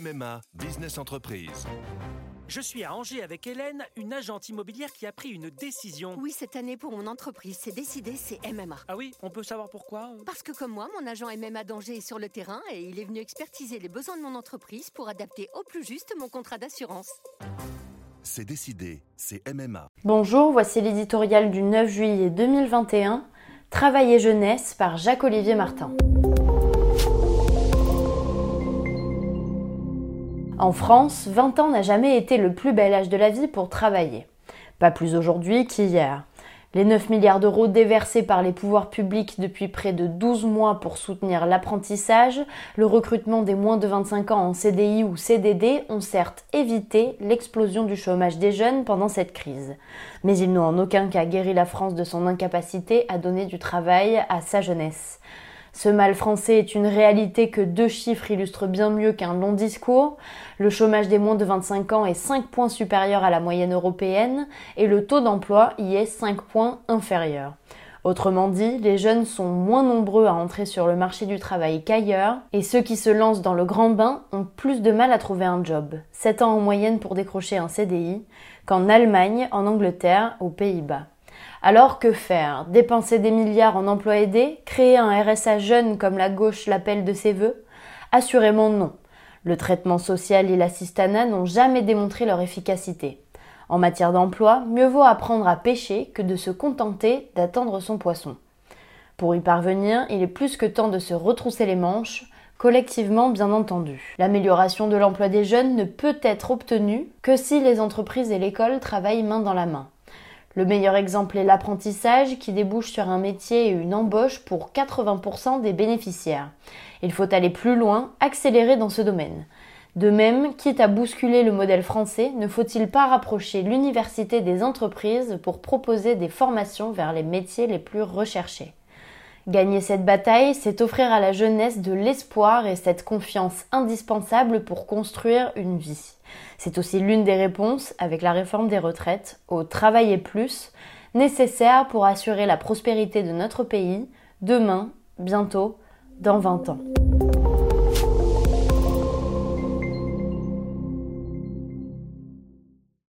MMA Business Entreprise. Je suis à Angers avec Hélène, une agente immobilière qui a pris une décision. Oui, cette année pour mon entreprise, c'est décidé, c'est MMA. Ah oui, on peut savoir pourquoi? Parce que comme moi, mon agent MMA d'Angers est sur le terrain et il est venu expertiser les besoins de mon entreprise pour adapter au plus juste mon contrat d'assurance. C'est décidé, c'est MMA. Bonjour, voici l'éditorial du 9 juillet 2021, Travail et jeunesse par Jacques-Olivier Martin. En France, 20 ans n'a jamais été le plus bel âge de la vie pour travailler. Pas plus aujourd'hui qu'hier. Les 9 milliards d'euros déversés par les pouvoirs publics depuis près de 12 mois pour soutenir l'apprentissage, le recrutement des moins de 25 ans en CDI ou CDD ont certes évité l'explosion du chômage des jeunes pendant cette crise. Mais ils n'ont en aucun cas guéri la France de son incapacité à donner du travail à sa jeunesse. Ce mal français est une réalité que deux chiffres illustrent bien mieux qu'un long discours. Le chômage des moins de 25 ans est 5 points supérieur à la moyenne européenne et le taux d'emploi y est 5 points inférieur. Autrement dit, les jeunes sont moins nombreux à entrer sur le marché du travail qu'ailleurs, et ceux qui se lancent dans le grand bain ont plus de mal à trouver un job, 7 ans en moyenne pour décrocher un CDI, qu'en Allemagne, en Angleterre, aux Pays-Bas. Alors que faire? Dépenser des milliards en emplois aidés Créer un RSA jeune comme la gauche l'appelle de ses voeux? Assurément non. Le traitement social et l'assistanat n'ont jamais démontré leur efficacité. En matière d'emploi, mieux vaut apprendre à pêcher que de se contenter d'attendre son poisson. Pour y parvenir, il est plus que temps de se retrousser les manches, collectivement bien entendu. L'amélioration de l'emploi des jeunes ne peut être obtenue que si les entreprises et l'école travaillent main dans la main. Le meilleur exemple est l'apprentissage qui débouche sur un métier et une embauche pour 80% des bénéficiaires. Il faut aller plus loin, accélérer dans ce domaine. De même, quitte à bousculer le modèle français, ne faut-il pas rapprocher l'université des entreprises pour proposer des formations vers les métiers les plus recherchés? Gagner cette bataille, c'est offrir à la jeunesse de l'espoir et cette confiance indispensable pour construire une vie. C'est aussi l'une des réponses, avec la réforme des retraites, au travailler plus, nécessaire pour assurer la prospérité de notre pays, demain, bientôt, dans 20 ans.